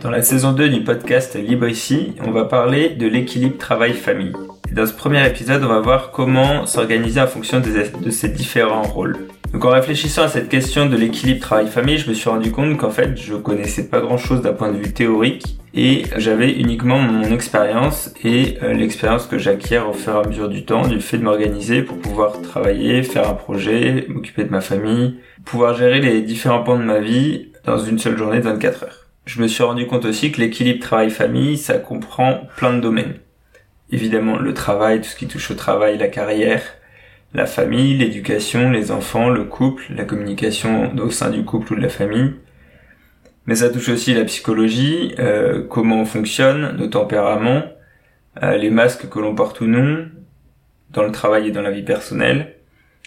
Dans la saison 2 du podcast Libre ici, on va parler de l'équilibre travail-famille. Dans ce premier épisode, on va voir comment s'organiser en fonction de ces différents rôles. Donc en réfléchissant à cette question de l'équilibre travail-famille, je me suis rendu compte qu'en fait, je connaissais pas grand-chose d'un point de vue théorique et j'avais uniquement mon expérience et euh, l'expérience que j'acquiers au fur et à mesure du temps du fait de m'organiser pour pouvoir travailler, faire un projet, m'occuper de ma famille, pouvoir gérer les différents pans de ma vie dans une seule journée de 24 heures je me suis rendu compte aussi que l'équilibre travail-famille, ça comprend plein de domaines. Évidemment, le travail, tout ce qui touche au travail, la carrière, la famille, l'éducation, les enfants, le couple, la communication au sein du couple ou de la famille. Mais ça touche aussi la psychologie, euh, comment on fonctionne, nos tempéraments, euh, les masques que l'on porte ou non, dans le travail et dans la vie personnelle,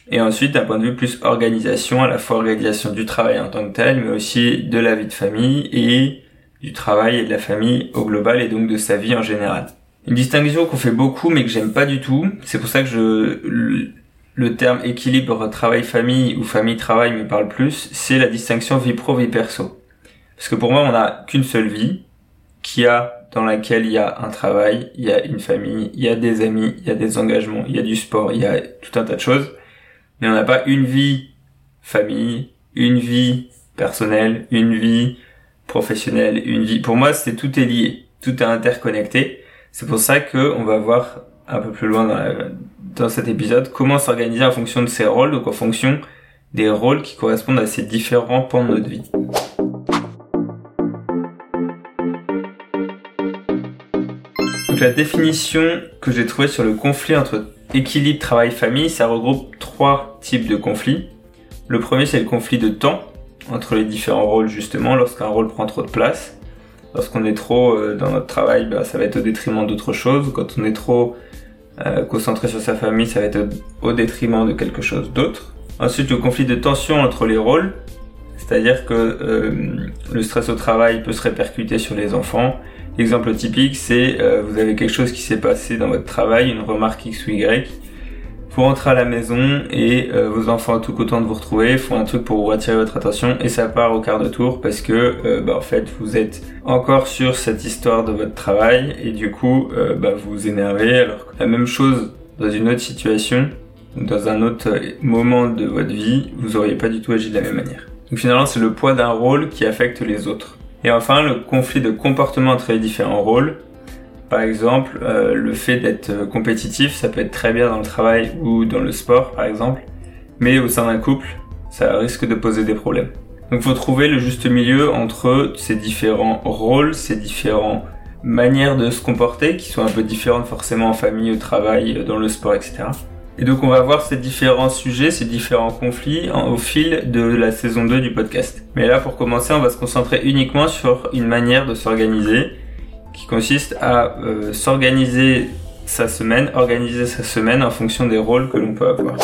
et ensuite, d'un point de vue plus organisation, à la fois organisation du travail en tant que tel, mais aussi de la vie de famille et du travail et de la famille au global et donc de sa vie en général. Une distinction qu'on fait beaucoup mais que j'aime pas du tout, c'est pour ça que je, le terme équilibre travail-famille ou famille-travail me parle plus, c'est la distinction vie pro-vie perso. Parce que pour moi, on n'a qu'une seule vie, qui a, dans laquelle il y a un travail, il y a une famille, il y a des amis, il y a des engagements, il y a du sport, il y a tout un tas de choses mais on n'a pas une vie famille, une vie personnelle, une vie professionnelle, une vie. Pour moi, c'est tout est lié, tout est interconnecté. C'est pour ça que on va voir un peu plus loin dans, dans cet épisode comment s'organiser en fonction de ces rôles, donc en fonction des rôles qui correspondent à ces différents pans de notre vie. Donc la définition que j'ai trouvée sur le conflit entre équilibre travail-famille, ça regroupe trois types de conflits. Le premier, c'est le conflit de temps entre les différents rôles, justement, lorsqu'un rôle prend trop de place. Lorsqu'on est trop euh, dans notre travail, bah, ça va être au détriment d'autre chose. Quand on est trop euh, concentré sur sa famille, ça va être au détriment de quelque chose d'autre. Ensuite, le conflit de tension entre les rôles, c'est-à-dire que euh, le stress au travail peut se répercuter sur les enfants L'exemple typique, c'est euh, vous avez quelque chose qui s'est passé dans votre travail, une remarque X ou Y. Vous rentrez à la maison et euh, vos enfants, tout content de vous retrouver, font un truc pour vous attirer votre attention et ça part au quart de tour parce que euh, bah, vous êtes encore sur cette histoire de votre travail et du coup bah, vous vous énervez alors que la même chose dans une autre situation dans un autre moment de votre vie, vous auriez pas du tout agi de la même manière. Donc finalement c'est le poids d'un rôle qui affecte les autres. Et enfin, le conflit de comportement entre les différents rôles. Par exemple, euh, le fait d'être euh, compétitif, ça peut être très bien dans le travail ou dans le sport, par exemple. Mais au sein d'un couple, ça risque de poser des problèmes. Donc il faut trouver le juste milieu entre ces différents rôles, ces différentes manières de se comporter, qui sont un peu différentes forcément en famille, au travail, dans le sport, etc. Et donc on va voir ces différents sujets, ces différents conflits au fil de la saison 2 du podcast. Mais là pour commencer, on va se concentrer uniquement sur une manière de s'organiser qui consiste à euh, s'organiser sa semaine, organiser sa semaine en fonction des rôles que l'on peut avoir.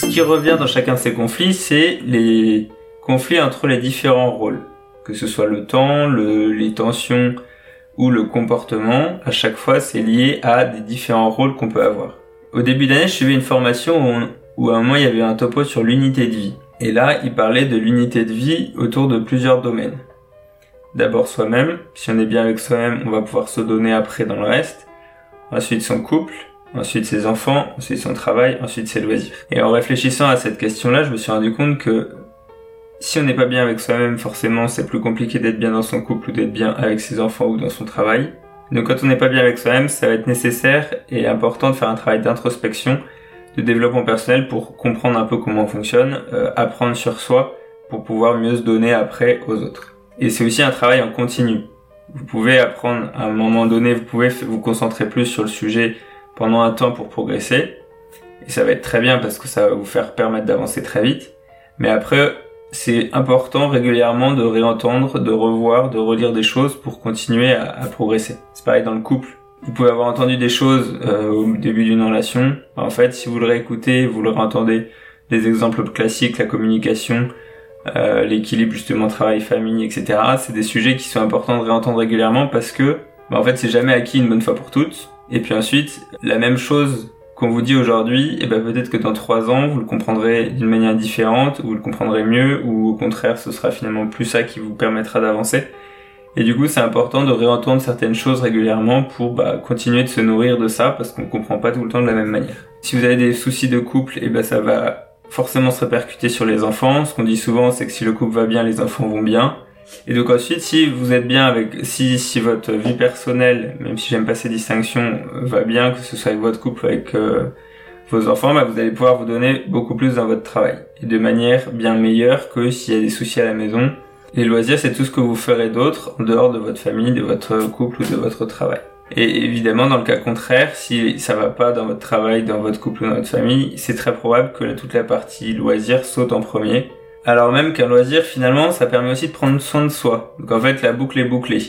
Ce qui revient dans chacun de ces conflits, c'est les conflits entre les différents rôles, que ce soit le temps, le, les tensions où le comportement, à chaque fois, c'est lié à des différents rôles qu'on peut avoir. Au début d'année, je suivais une formation où, à un moment, il y avait un topo sur l'unité de vie. Et là, il parlait de l'unité de vie autour de plusieurs domaines. D'abord soi-même, si on est bien avec soi-même, on va pouvoir se donner après dans le reste. Ensuite son couple, ensuite ses enfants, ensuite son travail, ensuite ses loisirs. Et en réfléchissant à cette question-là, je me suis rendu compte que si on n'est pas bien avec soi-même, forcément, c'est plus compliqué d'être bien dans son couple ou d'être bien avec ses enfants ou dans son travail. Donc quand on n'est pas bien avec soi-même, ça va être nécessaire et important de faire un travail d'introspection, de développement personnel pour comprendre un peu comment on fonctionne, euh, apprendre sur soi pour pouvoir mieux se donner après aux autres. Et c'est aussi un travail en continu. Vous pouvez apprendre à un moment donné, vous pouvez vous concentrer plus sur le sujet pendant un temps pour progresser. Et ça va être très bien parce que ça va vous faire permettre d'avancer très vite. Mais après, c'est important régulièrement de réentendre, de revoir, de relire des choses pour continuer à, progresser. C'est pareil dans le couple. Vous pouvez avoir entendu des choses euh, au début d'une relation. En fait, si vous le réécoutez, vous le réentendez, des exemples classiques, la communication, euh, l'équilibre justement travail-famille, etc. C'est des sujets qui sont importants de réentendre régulièrement parce que, bah, en fait, c'est jamais acquis une bonne fois pour toutes. Et puis ensuite, la même chose qu'on vous dit aujourd'hui, eh ben peut-être que dans trois ans, vous le comprendrez d'une manière différente, ou vous le comprendrez mieux, ou au contraire, ce sera finalement plus ça qui vous permettra d'avancer. Et du coup, c'est important de réentendre certaines choses régulièrement pour bah, continuer de se nourrir de ça, parce qu'on comprend pas tout le temps de la même manière. Si vous avez des soucis de couple, eh ben ça va forcément se répercuter sur les enfants. Ce qu'on dit souvent, c'est que si le couple va bien, les enfants vont bien. Et donc ensuite, si vous êtes bien avec, si, si votre vie personnelle, même si j'aime pas ces distinctions, va bien, que ce soit avec votre couple, avec euh, vos enfants, bah, vous allez pouvoir vous donner beaucoup plus dans votre travail. Et de manière bien meilleure que s'il y a des soucis à la maison. Les loisirs, c'est tout ce que vous ferez d'autre en dehors de votre famille, de votre couple ou de votre travail. Et évidemment, dans le cas contraire, si ça va pas dans votre travail, dans votre couple ou dans votre famille, c'est très probable que toute la partie loisir saute en premier alors même qu'un loisir, finalement, ça permet aussi de prendre soin de soi. Donc en fait, la boucle est bouclée.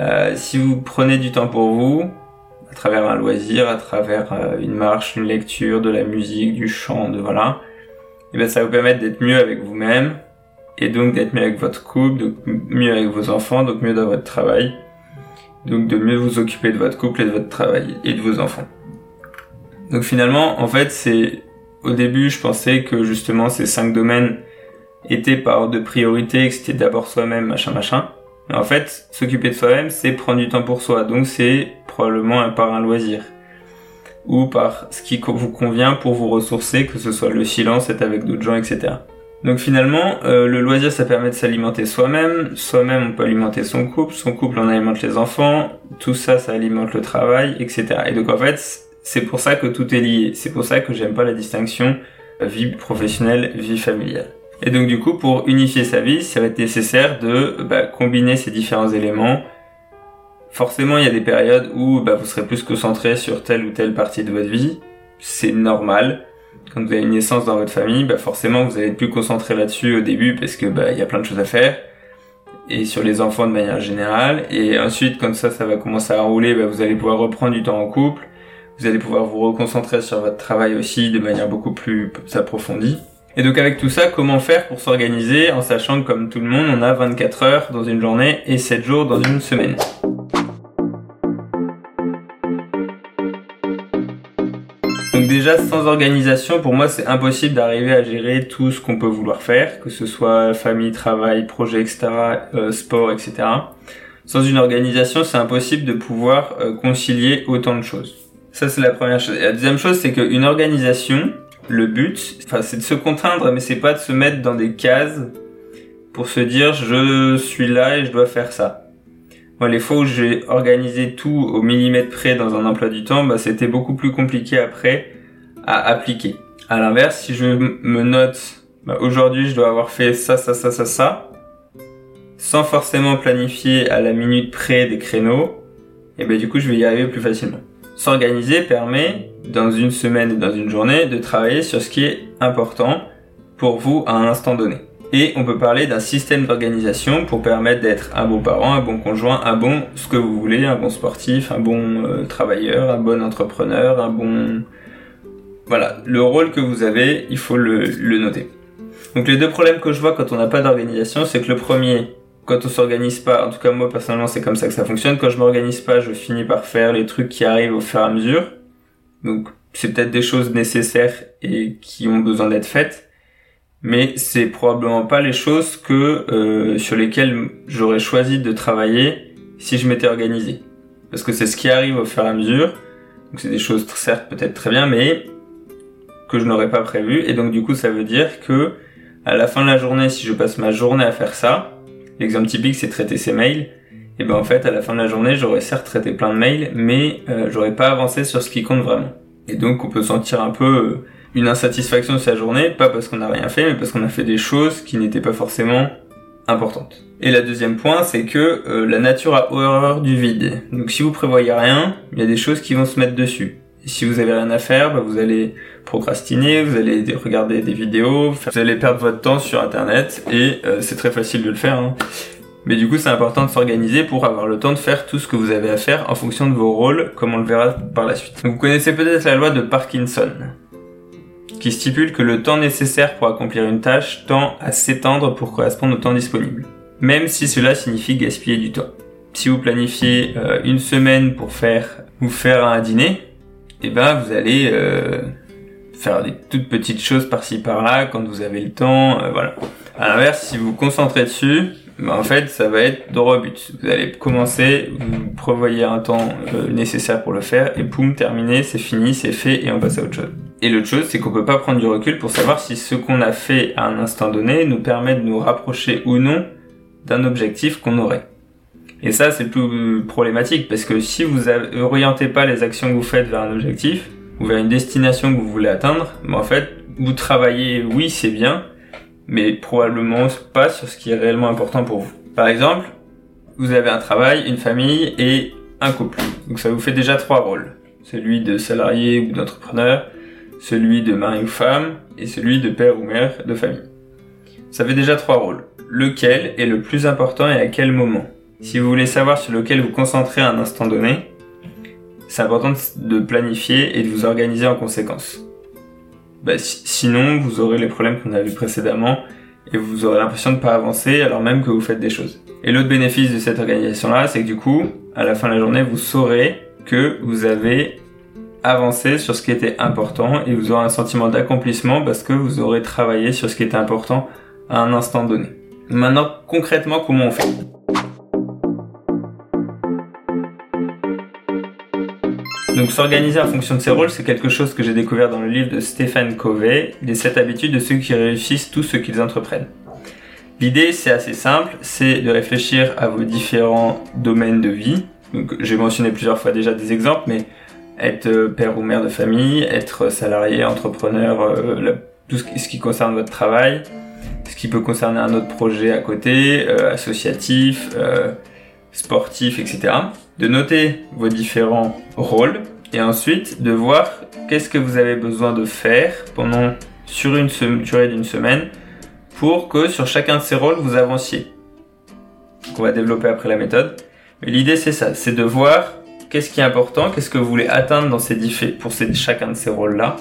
Euh, si vous prenez du temps pour vous, à travers un loisir, à travers euh, une marche, une lecture, de la musique, du chant, de voilà, et eh ben ça vous permettre d'être mieux avec vous-même, et donc d'être mieux avec votre couple, donc mieux avec vos enfants, donc mieux dans votre travail, donc de mieux vous occuper de votre couple et de votre travail et de vos enfants. Donc finalement, en fait, c'est au début, je pensais que justement ces cinq domaines était par ordre de priorité, que c'était d'abord soi-même, machin, machin. Mais en fait, s'occuper de soi-même, c'est prendre du temps pour soi. Donc c'est probablement par un loisir. Ou par ce qui vous convient pour vous ressourcer, que ce soit le silence, être avec d'autres gens, etc. Donc finalement, euh, le loisir, ça permet de s'alimenter soi-même. Soi-même, on peut alimenter son couple. Son couple, on alimente les enfants. Tout ça, ça alimente le travail, etc. Et donc en fait, c'est pour ça que tout est lié. C'est pour ça que j'aime pas la distinction vie professionnelle, vie familiale. Et donc du coup, pour unifier sa vie, ça va être nécessaire de bah, combiner ces différents éléments. Forcément, il y a des périodes où bah, vous serez plus concentré sur telle ou telle partie de votre vie. C'est normal. Quand vous avez une naissance dans votre famille, bah, forcément, vous allez être plus concentré là-dessus au début parce que bah, il y a plein de choses à faire. Et sur les enfants de manière générale. Et ensuite, quand ça, ça va commencer à rouler, bah, vous allez pouvoir reprendre du temps en couple. Vous allez pouvoir vous reconcentrer sur votre travail aussi de manière beaucoup plus approfondie. Et donc avec tout ça, comment faire pour s'organiser en sachant que comme tout le monde, on a 24 heures dans une journée et 7 jours dans une semaine? Donc déjà, sans organisation, pour moi, c'est impossible d'arriver à gérer tout ce qu'on peut vouloir faire, que ce soit famille, travail, projet, etc., euh, sport, etc. Sans une organisation, c'est impossible de pouvoir euh, concilier autant de choses. Ça, c'est la première chose. Et la deuxième chose, c'est qu'une organisation, le but, enfin, c'est de se contraindre, mais c'est pas de se mettre dans des cases pour se dire je suis là et je dois faire ça. Moi, les fois où j'ai organisé tout au millimètre près dans un emploi du temps, bah, c'était beaucoup plus compliqué après à appliquer. À l'inverse, si je me note, bah, aujourd'hui, je dois avoir fait ça, ça, ça, ça, ça, sans forcément planifier à la minute près des créneaux, et ben du coup, je vais y arriver plus facilement. S'organiser permet, dans une semaine et dans une journée, de travailler sur ce qui est important pour vous à un instant donné. Et on peut parler d'un système d'organisation pour permettre d'être un bon parent, un bon conjoint, un bon ce que vous voulez, un bon sportif, un bon euh, travailleur, un bon entrepreneur, un bon... Voilà, le rôle que vous avez, il faut le, le noter. Donc les deux problèmes que je vois quand on n'a pas d'organisation, c'est que le premier, quand on s'organise pas, en tout cas moi personnellement c'est comme ça que ça fonctionne, quand je m'organise pas, je finis par faire les trucs qui arrivent au fur et à mesure. Donc c'est peut-être des choses nécessaires et qui ont besoin d'être faites, mais c'est probablement pas les choses que euh, sur lesquelles j'aurais choisi de travailler si je m'étais organisé. Parce que c'est ce qui arrive au fur et à mesure. Donc c'est des choses certes peut-être très bien, mais que je n'aurais pas prévu. Et donc du coup ça veut dire que à la fin de la journée, si je passe ma journée à faire ça, L'exemple typique, c'est traiter ses mails. Et ben en fait, à la fin de la journée, j'aurais certes traité plein de mails, mais euh, j'aurais pas avancé sur ce qui compte vraiment. Et donc, on peut sentir un peu euh, une insatisfaction de sa journée, pas parce qu'on n'a rien fait, mais parce qu'on a fait des choses qui n'étaient pas forcément importantes. Et la deuxième point, c'est que euh, la nature a horreur du vide. Donc si vous prévoyez rien, il y a des choses qui vont se mettre dessus. Et si vous avez rien à faire, bah, vous allez procrastiner, vous allez regarder des vidéos, vous allez perdre votre temps sur internet et euh, c'est très facile de le faire. Hein. Mais du coup, c'est important de s'organiser pour avoir le temps de faire tout ce que vous avez à faire en fonction de vos rôles, comme on le verra par la suite. vous connaissez peut-être la loi de Parkinson, qui stipule que le temps nécessaire pour accomplir une tâche tend à s'étendre pour correspondre au temps disponible, même si cela signifie gaspiller du temps. Si vous planifiez euh, une semaine pour faire vous faire un dîner, eh ben vous allez euh, faire des toutes petites choses par-ci par-là quand vous avez le temps, euh, voilà. À l'inverse, si vous vous concentrez dessus, ben, en fait, ça va être droit au but. Vous allez commencer, vous prévoyez un temps euh, nécessaire pour le faire, et poum, terminé, c'est fini, c'est fait, et on passe à autre chose. Et l'autre chose, c'est qu'on peut pas prendre du recul pour savoir si ce qu'on a fait à un instant donné nous permet de nous rapprocher ou non d'un objectif qu'on aurait. Et ça, c'est plus problématique parce que si vous orientez pas les actions que vous faites vers un objectif ou vers une destination que vous voulez atteindre, ben en fait, vous travaillez, oui, c'est bien, mais probablement pas sur ce qui est réellement important pour vous. Par exemple, vous avez un travail, une famille et un couple. Donc ça vous fait déjà trois rôles. Celui de salarié ou d'entrepreneur, celui de mari ou femme et celui de père ou mère de famille. Ça fait déjà trois rôles. Lequel est le plus important et à quel moment? Si vous voulez savoir sur lequel vous concentrez à un instant donné, c'est important de planifier et de vous organiser en conséquence. Bah, sinon, vous aurez les problèmes qu'on a vus précédemment et vous aurez l'impression de ne pas avancer alors même que vous faites des choses. Et l'autre bénéfice de cette organisation-là, c'est que du coup, à la fin de la journée, vous saurez que vous avez avancé sur ce qui était important et vous aurez un sentiment d'accomplissement parce que vous aurez travaillé sur ce qui était important à un instant donné. Maintenant, concrètement, comment on fait? Donc s'organiser en fonction de ses rôles, c'est quelque chose que j'ai découvert dans le livre de Stéphane Covey, Les 7 habitudes de ceux qui réussissent tout ce qu'ils entreprennent. L'idée, c'est assez simple, c'est de réfléchir à vos différents domaines de vie. J'ai mentionné plusieurs fois déjà des exemples, mais être euh, père ou mère de famille, être salarié, entrepreneur, euh, tout ce qui concerne votre travail, ce qui peut concerner un autre projet à côté, euh, associatif, sportif, etc. De noter vos différents rôles et ensuite de voir qu'est-ce que vous avez besoin de faire pendant sur une durée d'une semaine pour que sur chacun de ces rôles vous avanciez. On va développer après la méthode. Mais l'idée c'est ça, c'est de voir qu'est-ce qui est important, qu'est-ce que vous voulez atteindre dans ces pour chacun de ces rôles-là,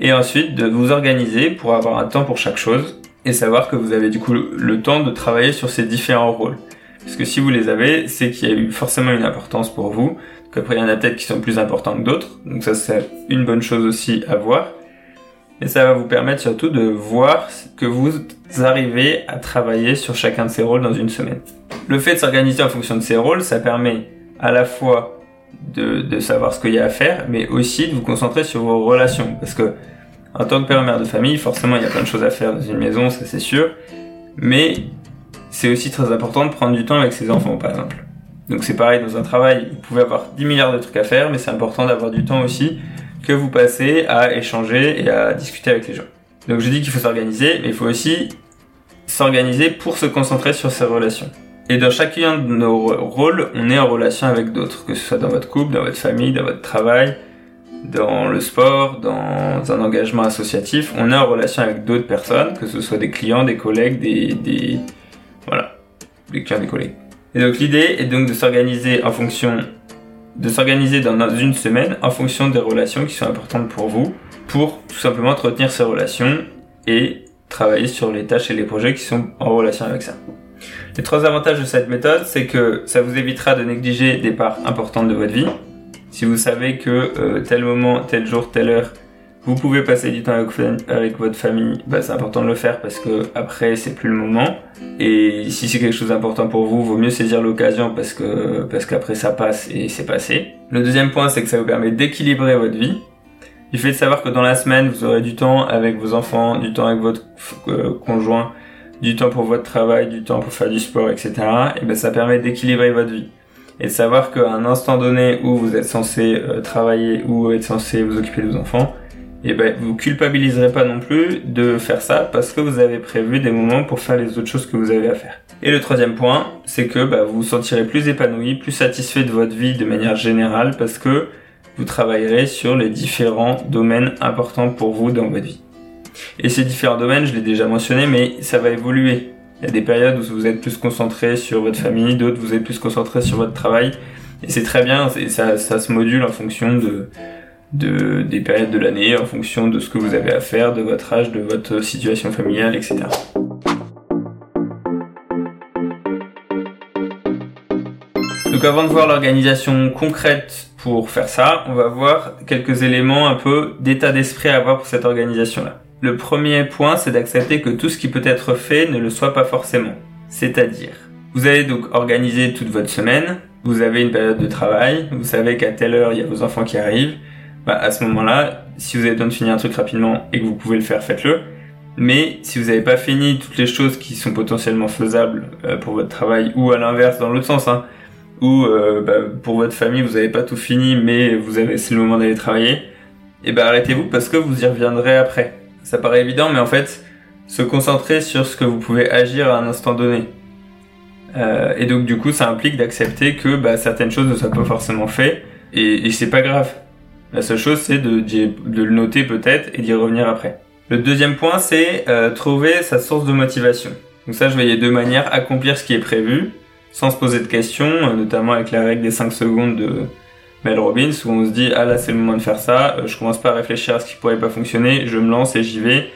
et ensuite de vous organiser pour avoir un temps pour chaque chose et savoir que vous avez du coup le temps de travailler sur ces différents rôles. Parce que si vous les avez, c'est qu'il y a eu forcément une importance pour vous. Qu'après, il y en a peut-être qui sont plus importants que d'autres. Donc ça, c'est une bonne chose aussi à voir. Et ça va vous permettre surtout de voir que vous arrivez à travailler sur chacun de ces rôles dans une semaine. Le fait de s'organiser en fonction de ces rôles, ça permet à la fois de, de savoir ce qu'il y a à faire, mais aussi de vous concentrer sur vos relations. Parce que en tant que père et mère de famille, forcément, il y a plein de choses à faire dans une maison, ça c'est sûr. Mais c'est aussi très important de prendre du temps avec ses enfants, par exemple. Donc c'est pareil dans un travail, vous pouvez avoir 10 milliards de trucs à faire, mais c'est important d'avoir du temps aussi que vous passez à échanger et à discuter avec les gens. Donc je dis qu'il faut s'organiser, mais il faut aussi s'organiser pour se concentrer sur ses relations. Et dans chacun de nos rôles, on est en relation avec d'autres, que ce soit dans votre couple, dans votre famille, dans votre travail, dans le sport, dans un engagement associatif, on est en relation avec d'autres personnes, que ce soit des clients, des collègues, des, des, voilà, les clients des collègues. Et donc l'idée est donc de s'organiser en fonction, de s'organiser dans une semaine en fonction des relations qui sont importantes pour vous, pour tout simplement entretenir ces relations et travailler sur les tâches et les projets qui sont en relation avec ça. Les trois avantages de cette méthode, c'est que ça vous évitera de négliger des parts importantes de votre vie. Si vous savez que euh, tel moment, tel jour, telle heure, vous pouvez passer du temps avec, votre famille, bah, c'est important de le faire parce que après c'est plus le moment. Et si c'est quelque chose d'important pour vous, vaut mieux saisir l'occasion parce que parce qu'après ça passe et c'est passé. Le deuxième point, c'est que ça vous permet d'équilibrer votre vie. Du fait de savoir que dans la semaine, vous aurez du temps avec vos enfants, du temps avec votre euh, conjoint, du temps pour votre travail, du temps pour faire du sport, etc. Et ben ça permet d'équilibrer votre vie et de savoir qu'à un instant donné où vous êtes censé euh, travailler ou être censé vous occuper de vos enfants, et ben vous culpabiliserez pas non plus de faire ça parce que vous avez prévu des moments pour faire les autres choses que vous avez à faire. Et le troisième point, c'est que bah, vous vous sentirez plus épanoui, plus satisfait de votre vie de manière générale parce que vous travaillerez sur les différents domaines importants pour vous dans votre vie. Et ces différents domaines, je l'ai déjà mentionné, mais ça va évoluer. Il y a des périodes où vous êtes plus concentré sur votre famille, d'autres vous êtes plus concentré sur votre travail. Et c'est très bien, ça, ça se module en fonction de, de, des périodes de l'année en fonction de ce que vous avez à faire, de votre âge, de votre situation familiale, etc. Donc avant de voir l'organisation concrète pour faire ça, on va voir quelques éléments un peu d'état d'esprit à avoir pour cette organisation-là. Le premier point, c'est d'accepter que tout ce qui peut être fait ne le soit pas forcément. C'est-à-dire, vous allez donc organiser toute votre semaine, vous avez une période de travail, vous savez qu'à telle heure il y a vos enfants qui arrivent, bah à ce moment-là, si vous avez besoin de finir un truc rapidement et que vous pouvez le faire, faites-le. Mais si vous n'avez pas fini toutes les choses qui sont potentiellement faisables euh, pour votre travail, ou à l'inverse dans l'autre sens, hein, ou euh, bah, pour votre famille vous n'avez pas tout fini, mais vous avez c'est le moment d'aller travailler, et eh ben arrêtez-vous parce que vous y reviendrez après. Ça paraît évident, mais en fait, se concentrer sur ce que vous pouvez agir à un instant donné. Euh, et donc du coup, ça implique d'accepter que bah, certaines choses ne soient pas forcément faites, et, et c'est pas grave. La seule chose, c'est de, de, le noter peut-être et d'y revenir après. Le deuxième point, c'est euh, trouver sa source de motivation. Donc ça, je voyais deux manières accomplir ce qui est prévu, sans se poser de questions, euh, notamment avec la règle des 5 secondes de Mel Robbins, où on se dit ah là c'est le moment de faire ça, euh, je commence pas à réfléchir à ce qui pourrait pas fonctionner, je me lance et j'y vais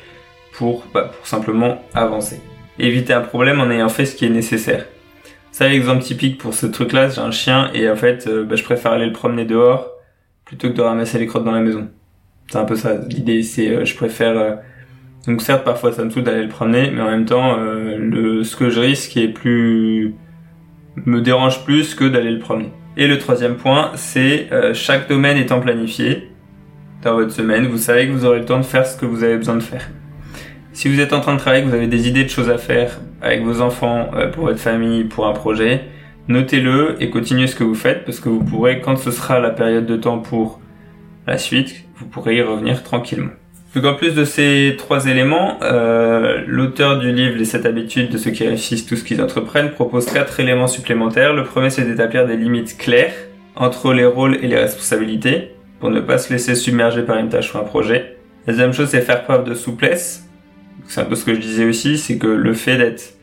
pour, bah, pour simplement avancer. Éviter un problème en ayant fait ce qui est nécessaire. Ça, l'exemple typique pour ce truc-là, j'ai un chien et en fait, bah, je préfère aller le promener dehors plutôt que de ramasser les crottes dans la maison. C'est un peu ça. L'idée, c'est euh, je préfère. Euh, donc certes, parfois ça me saoule d'aller le promener, mais en même temps, euh, le ce que je risque est plus me dérange plus que d'aller le promener. Et le troisième point, c'est chaque domaine étant planifié dans votre semaine, vous savez que vous aurez le temps de faire ce que vous avez besoin de faire. Si vous êtes en train de travailler, que vous avez des idées de choses à faire avec vos enfants, pour votre famille, pour un projet, notez-le et continuez ce que vous faites parce que vous pourrez, quand ce sera la période de temps pour la suite, vous pourrez y revenir tranquillement. Donc en plus de ces trois éléments, euh, l'auteur du livre Les 7 habitudes de ceux qui réussissent tout ce qu'ils entreprennent propose quatre éléments supplémentaires. Le premier c'est d'établir des limites claires entre les rôles et les responsabilités pour ne pas se laisser submerger par une tâche ou un projet. La deuxième chose c'est faire preuve de souplesse. C'est un peu ce que je disais aussi, c'est que le fait d'être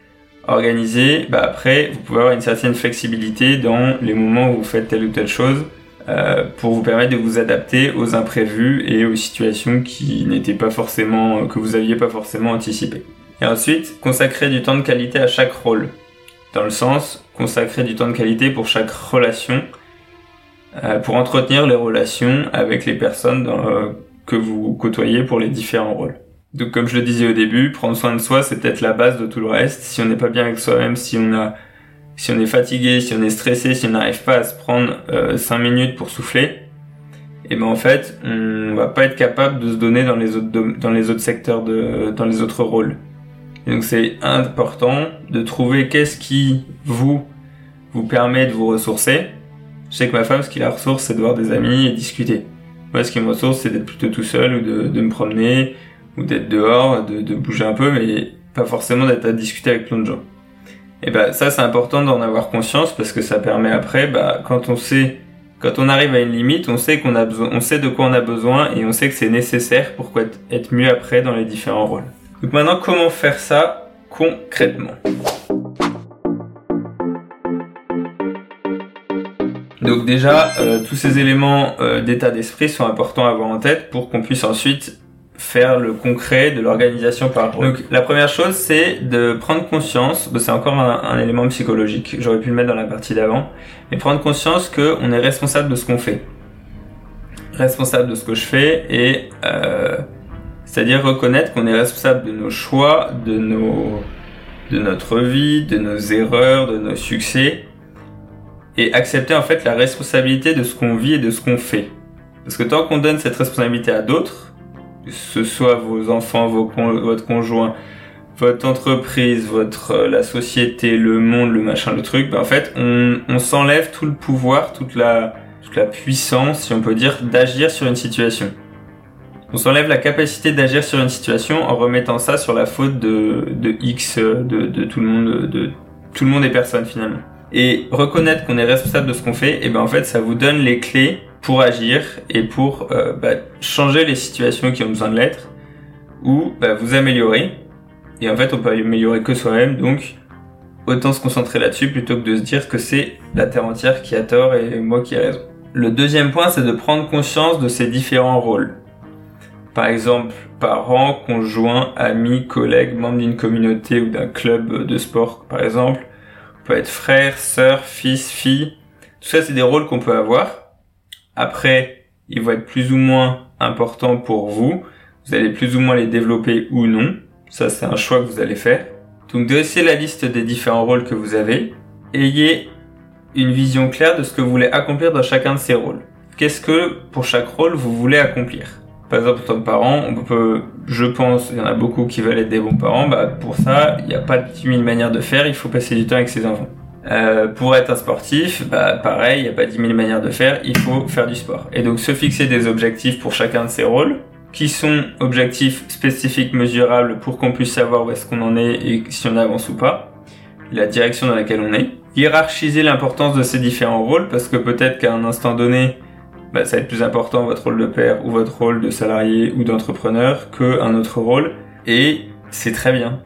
organisé, bah après, vous pouvez avoir une certaine flexibilité dans les moments où vous faites telle ou telle chose euh, pour vous permettre de vous adapter aux imprévus et aux situations qui n'étaient pas forcément, que vous aviez pas forcément anticipées. Et ensuite, consacrer du temps de qualité à chaque rôle. Dans le sens, consacrer du temps de qualité pour chaque relation, euh, pour entretenir les relations avec les personnes dans, euh, que vous côtoyez pour les différents rôles. Donc comme je le disais au début, prendre soin de soi, c'est peut-être la base de tout le reste. Si on n'est pas bien avec soi-même, si on a si on est fatigué, si on est stressé, si on n'arrive pas à se prendre euh, 5 minutes pour souffler, et eh ben en fait, on va pas être capable de se donner dans les autres dans les autres secteurs de dans les autres rôles. Donc c'est important de trouver qu'est-ce qui vous vous permet de vous ressourcer. Je sais que ma femme, ce qui la ressource, c'est de voir des amis et discuter. Moi, ce qui me ressource, c'est d'être plutôt tout seul ou de, de me promener, ou d'être dehors, de, bouger un peu, mais pas forcément d'être à discuter avec plein de gens. Et bah ça c'est important d'en avoir conscience parce que ça permet après, bah quand on sait, quand on arrive à une limite, on sait de quoi on a besoin et on sait que c'est nécessaire pour être mieux après dans les différents rôles. Donc maintenant comment faire ça concrètement? Donc déjà, euh, tous ces éléments euh, d'état d'esprit sont importants à avoir en tête pour qu'on puisse ensuite faire le concret de l'organisation par rapport. Donc la première chose c'est de prendre conscience, c'est encore un, élément psychologique, j'aurais pu le mettre dans la partie d'avant, mais prendre conscience que on est responsable de ce qu'on fait, responsable de ce que je fais et euh, c'est-à-dire reconnaître qu'on est responsable de nos choix, de nos de notre vie, de nos erreurs, de nos succès et accepter en fait la responsabilité de ce qu'on vit et de ce qu'on fait. Parce que tant qu'on donne cette responsabilité à d'autres, ce soit vos enfants, vos votre conjoint, votre entreprise, votre euh, la société, le monde, le machin, le truc, ben en fait, on, on s'enlève tout le pouvoir, toute la toute la puissance, si on peut dire, d'agir sur une situation. On s'enlève la capacité d'agir sur une situation en remettant ça sur la faute de, de X, de, de tout le monde, de tout le monde et personne finalement. Et reconnaître qu'on est responsable de ce qu'on fait, et ben en fait, ça vous donne les clés pour agir et pour euh, bah, changer les situations qui ont besoin de l'être ou bah, vous améliorer. Et en fait, on peut améliorer que soi-même, donc autant se concentrer là-dessus plutôt que de se dire que c'est la terre entière qui a tort et moi qui ai raison. Le deuxième point, c'est de prendre conscience de ces différents rôles. Par exemple, parents, conjoints, amis, collègues, membres d'une communauté ou d'un club de sport, par exemple. On peut être frère, sœur, fils, fille. Tout ça, c'est des rôles qu'on peut avoir Après, ils vont être plus ou moins importants pour vous. Vous allez plus ou moins les développer ou non. Ça, c'est un choix que vous allez faire. Donc, dressez la liste des différents rôles que vous avez. Ayez une vision claire de ce que vous voulez accomplir dans chacun de ces rôles. Qu'est-ce que, pour chaque rôle, vous voulez accomplir? Par exemple, en tant que parent, on peut, je pense, il y en a beaucoup qui veulent être des bons parents. Bah, pour ça, il n'y a pas de 10 000 manières de faire. Il faut passer du temps avec ses enfants. Euh, pour être un sportif, bah, pareil, il n'y a pas 10 000 manières de faire, il faut faire du sport. Et donc se fixer des objectifs pour chacun de ces rôles, qui sont objectifs spécifiques, mesurables, pour qu'on puisse savoir où est-ce qu'on en est et si on avance ou pas, la direction dans laquelle on est. Hiérarchiser l'importance de ces différents rôles, parce que peut-être qu'à un instant donné, bah, ça va être plus important votre rôle de père ou votre rôle de salarié ou d'entrepreneur qu'un autre rôle, et c'est très bien.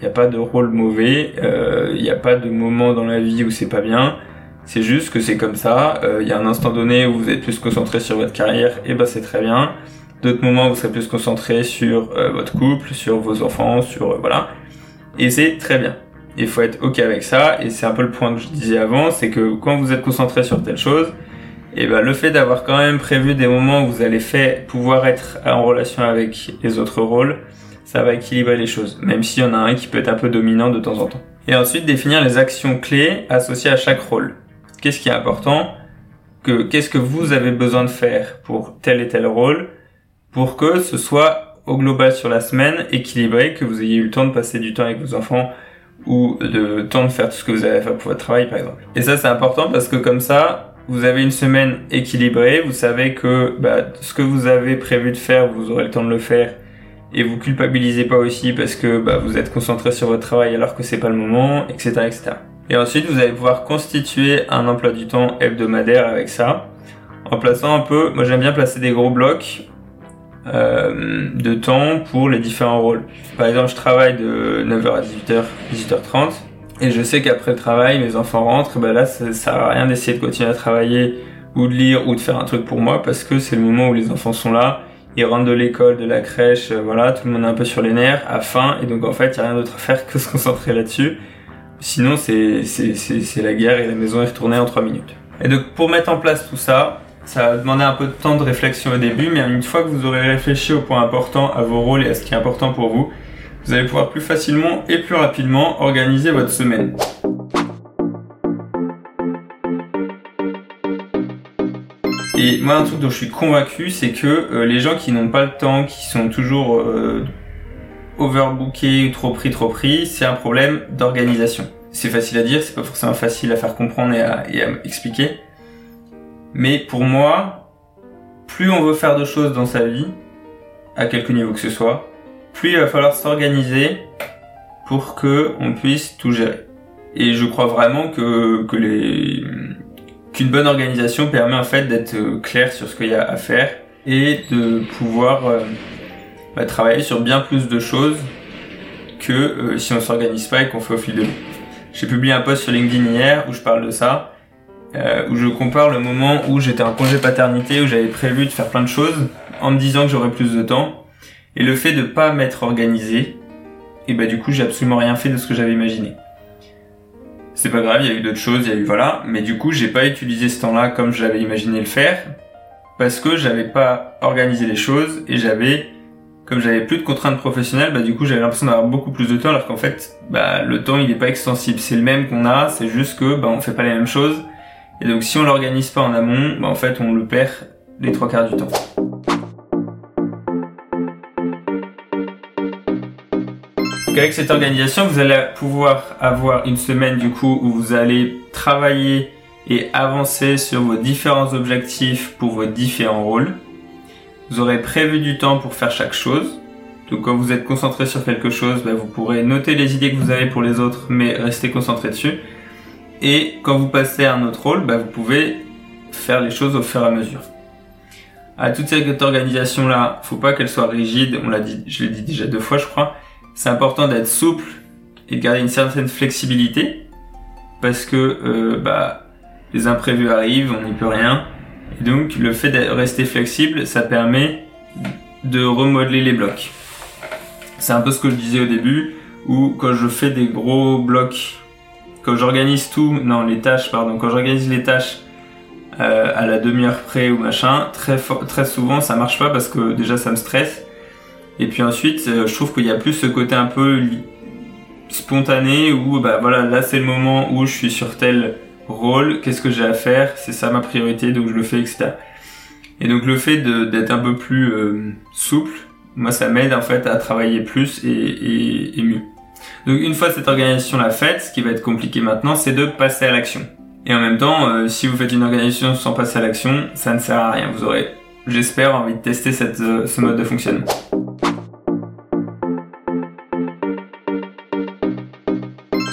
Il n'y a pas de rôle mauvais, euh, il n'y a pas de moment dans la vie où c'est pas bien. C'est juste que c'est comme ça. Euh, il y a un instant donné où vous êtes plus concentré sur votre carrière, et ben c'est très bien. D'autres moments où vous serez plus concentré sur euh, votre couple, sur vos enfants, sur voilà. Et c'est très bien. Il faut être ok avec ça. Et c'est un peu le point que je disais avant, c'est que quand vous êtes concentré sur telle chose, et ben le fait d'avoir quand même prévu des moments où vous allez faire pouvoir être en relation avec les autres rôles, ça va équilibrer les choses, même s'il y en a un qui peut être un peu dominant de temps en temps. Et ensuite, définir les actions clés associées à chaque rôle. Qu'est-ce qui est important? Que, Qu'est-ce que vous avez besoin de faire pour tel et tel rôle pour que ce soit au global sur la semaine équilibré, que vous ayez eu le temps de passer du temps avec vos enfants ou de temps de faire tout ce que vous avez à faire pour votre travail par exemple. Et ça c'est important parce que comme ça, vous avez une semaine équilibrée, vous savez que bah, ce que vous avez prévu de faire, vous aurez le temps de le faire et vous culpabilisez pas aussi parce que bah, vous êtes concentré sur votre travail alors que c'est pas le moment, etc., etc. Et ensuite, vous allez pouvoir constituer un emploi du temps hebdomadaire avec ça, en plaçant un peu. Moi, j'aime bien placer des gros blocs euh, de temps pour les différents rôles. Par exemple, je travaille de 9h à 18h, 18h30, et je sais qu'après le travail, mes enfants rentrent. Bah là, ça sert à rien d'essayer de continuer à travailler ou de lire ou de faire un truc pour moi parce que c'est le moment où les enfants sont là ils rentrent de l'école, de la crèche, euh, voilà, tout le monde est un peu sur les nerfs, à faim, et donc en fait, il n'y a rien d'autre à faire que se concentrer là-dessus. Sinon, c'est, c'est, la guerre et la maison est retournée en 3 minutes. Et donc, pour mettre en place tout ça, ça va demander un peu de temps de réflexion au début, mais une fois que vous aurez réfléchi aux points importants, à vos rôles et à ce qui est important pour vous, vous allez pouvoir plus facilement et plus rapidement organiser votre semaine. Et moi, un truc dont je suis convaincu, c'est que euh, les gens qui n'ont pas le temps, qui sont toujours euh, overbookés, trop pris, trop pris, c'est un problème d'organisation. C'est facile à dire, c'est pas forcément facile à faire comprendre et à, et à expliquer. Mais pour moi, plus on veut faire de choses dans sa vie, à quelque niveau que ce soit, plus il va falloir s'organiser pour que on puisse tout gérer. Et je crois vraiment que, que les, qu'une bonne organisation permet en fait d'être euh, clair sur ce qu'il y a à faire et de pouvoir euh, bah, travailler sur bien plus de choses que euh, si on s'organise pas et qu'on fait au fil de l'eau. J'ai publié un post sur LinkedIn hier où je parle de ça, où je compare le moment où j'étais en congé paternité, où j'avais prévu de faire plein de choses, en me disant que j'aurais plus de temps, et le fait de pas m'être organisé, et bah du coup j'ai absolument rien fait de ce que j'avais imaginé. C'est pas grave, il y a eu d'autres choses, il y a eu voilà, mais du coup, j'ai pas utilisé ce temps-là comme je l'avais imaginé le faire parce que j'avais pas organisé les choses et j'avais comme j'avais plus de contraintes professionnelles, bah du coup, j'avais l'impression d'avoir beaucoup plus de temps alors qu'en fait, bah le temps, il est pas extensible, c'est le même qu'on a, c'est juste que bah on fait pas les mêmes choses. Et donc si on l'organise pas en amont, bah en fait, on le perd les trois quarts du temps. Avec cette organisation, vous allez pouvoir avoir une semaine du coup où vous allez travailler et avancer sur vos différents objectifs pour vos différents rôles. Vous aurez prévu du temps pour faire chaque chose. Donc quand vous êtes concentré sur quelque chose, bah, vous pourrez noter les idées que vous avez pour les autres, mais rester concentré dessus. Et quand vous passez à un autre rôle, bah, vous pouvez faire les choses au fur et à mesure. À toute cette organisation là, faut pas qu'elle soit rigide. Je l'ai dit déjà deux fois, je crois c'est important d'être souple et de garder une certaine flexibilité parce que euh, bah, les imprévus arrivent, on n'y peut rien. Et donc le fait de rester flexible, ça permet de remodeler les blocs. C'est un peu ce que je disais au début, où quand je fais des gros blocs, quand j'organise tout, non les tâches, pardon, quand j'organise les tâches euh, à la demi-heure près ou machin, très, très souvent ça marche pas parce que déjà ça me stresse. Et puis ensuite, euh, je trouve qu'il y a plus ce côté un peu spontané où bah voilà, là c'est le moment où je suis sur tel rôle, qu'est-ce que j'ai à faire, c'est ça ma priorité, donc je le fais, etc. Et donc le fait d'être un peu plus euh, souple, moi ça m'aide en fait à travailler plus et, mieux. Donc une fois cette organisation la faite, ce qui va être compliqué maintenant, c'est de passer à l'action. Et en même temps, euh, si vous faites une organisation sans passer à l'action, ça ne sert à rien. Vous aurez, j'espère, envie de tester ce mode de fonctionnement.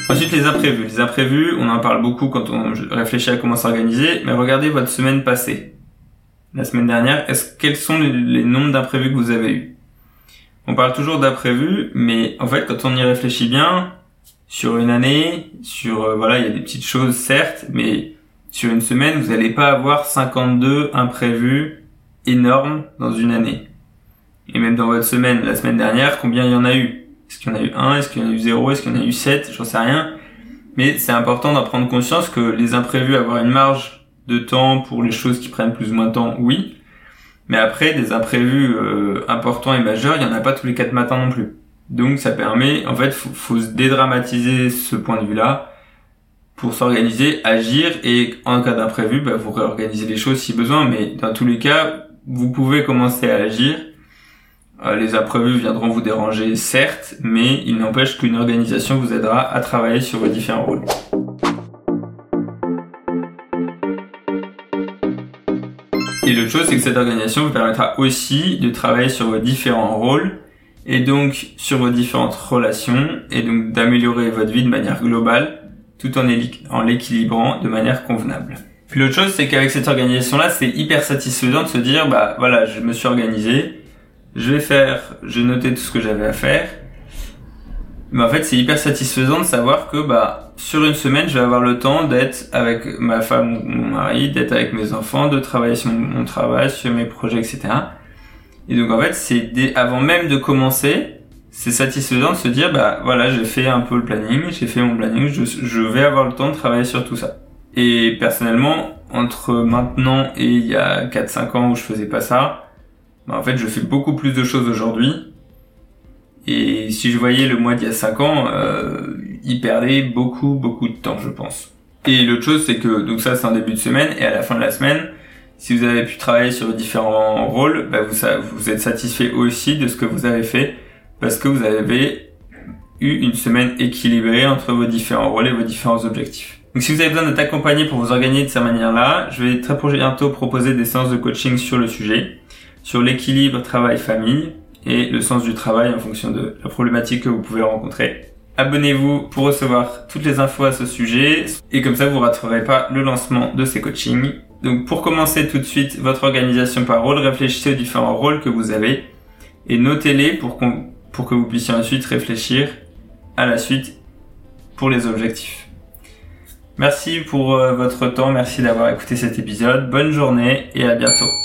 Ensuite, les imprévus. Les imprévus, on en parle beaucoup quand on réfléchit à comment s'organiser, mais regardez votre semaine passée. La semaine dernière, est-ce, quels sont les, nombres d'imprévus que vous avez eus? On parle toujours d'imprévus, mais en fait, quand on y réfléchit bien, sur une année, sur euh, voilà, il y a des petites choses certes, mais sur une semaine, vous n'allez pas avoir 52 imprévus énormes dans une année. Et même dans votre semaine, la semaine dernière, combien il y en a eu? Est-ce qu'il y en a eu un? Est-ce qu'il y en a eu zéro? Est-ce qu'il y en a eu 7 J'en sais rien. Mais c'est important d'en prendre conscience que les imprévus, avoir une marge de temps pour les choses qui prennent plus ou moins de temps, oui. Mais après, des imprévus euh, importants et majeurs, il n'y en a pas tous les quatre matins non plus. Donc ça permet, en fait, faut, faut se dédramatiser ce point de vue-là pour s'organiser, agir et en cas d'imprévu, bah, vous réorganisez les choses si besoin. Mais dans tous les cas, vous pouvez commencer à agir. Euh, les imprévus viendront vous déranger, certes, mais il n'empêche qu'une organisation vous aidera à travailler sur vos différents rôles. Et l'autre chose, c'est que cette organisation vous permettra aussi de travailler sur vos différents rôles et donc sur vos différentes relations et donc d'améliorer votre vie de manière globale tout en, en l'équilibrant de manière convenable. Puis l'autre chose, c'est qu'avec cette organisation-là, c'est hyper satisfaisant de se dire, bah voilà, je me suis organisé, je vais faire, j'ai noté tout ce que j'avais à faire. Mais en fait, c'est hyper satisfaisant de savoir que bah sur une semaine, je vais avoir le temps d'être avec ma femme ou mon mari, d'être avec mes enfants, de travailler sur mon travail, sur mes projets, etc. Et donc en fait, c'est avant même de commencer, c'est satisfaisant de se dire bah voilà, j'ai fait un peu le planning, j'ai fait mon planning, je, je vais avoir le temps de travailler sur tout ça. Et personnellement, entre maintenant et il y a 4-5 ans où je faisais pas ça, bah en fait, je fais beaucoup plus de choses aujourd'hui. Et si je voyais le mois d'il y a 5 ans, euh, il perdait beaucoup, beaucoup de temps, je pense. Et l'autre chose, c'est que, donc ça, c'est en début de semaine, et à la fin de la semaine, si vous avez pu travailler sur différents rôles, bah vous, vous êtes satisfait aussi de ce que vous avez fait parce que vous avez eu une semaine équilibrée entre vos différents rôles et vos différents objectifs. Donc si vous avez besoin d'être accompagné pour vous organiser de cette manière-là, je vais très bientôt proposer des séances de coaching sur le sujet, sur l'équilibre travail-famille et le sens du travail en fonction de la problématique que vous pouvez rencontrer. Abonnez-vous pour recevoir toutes les infos à ce sujet et comme ça vous raterez pas le lancement de ces coachings. Donc pour commencer tout de suite votre organisation par rôle, réfléchissez aux différents rôles que vous avez et notez-les pour, pour que vous puissiez ensuite réfléchir à la suite pour les objectifs. Merci pour euh, votre temps, merci d'avoir écouté cet épisode, bonne journée et à bientôt.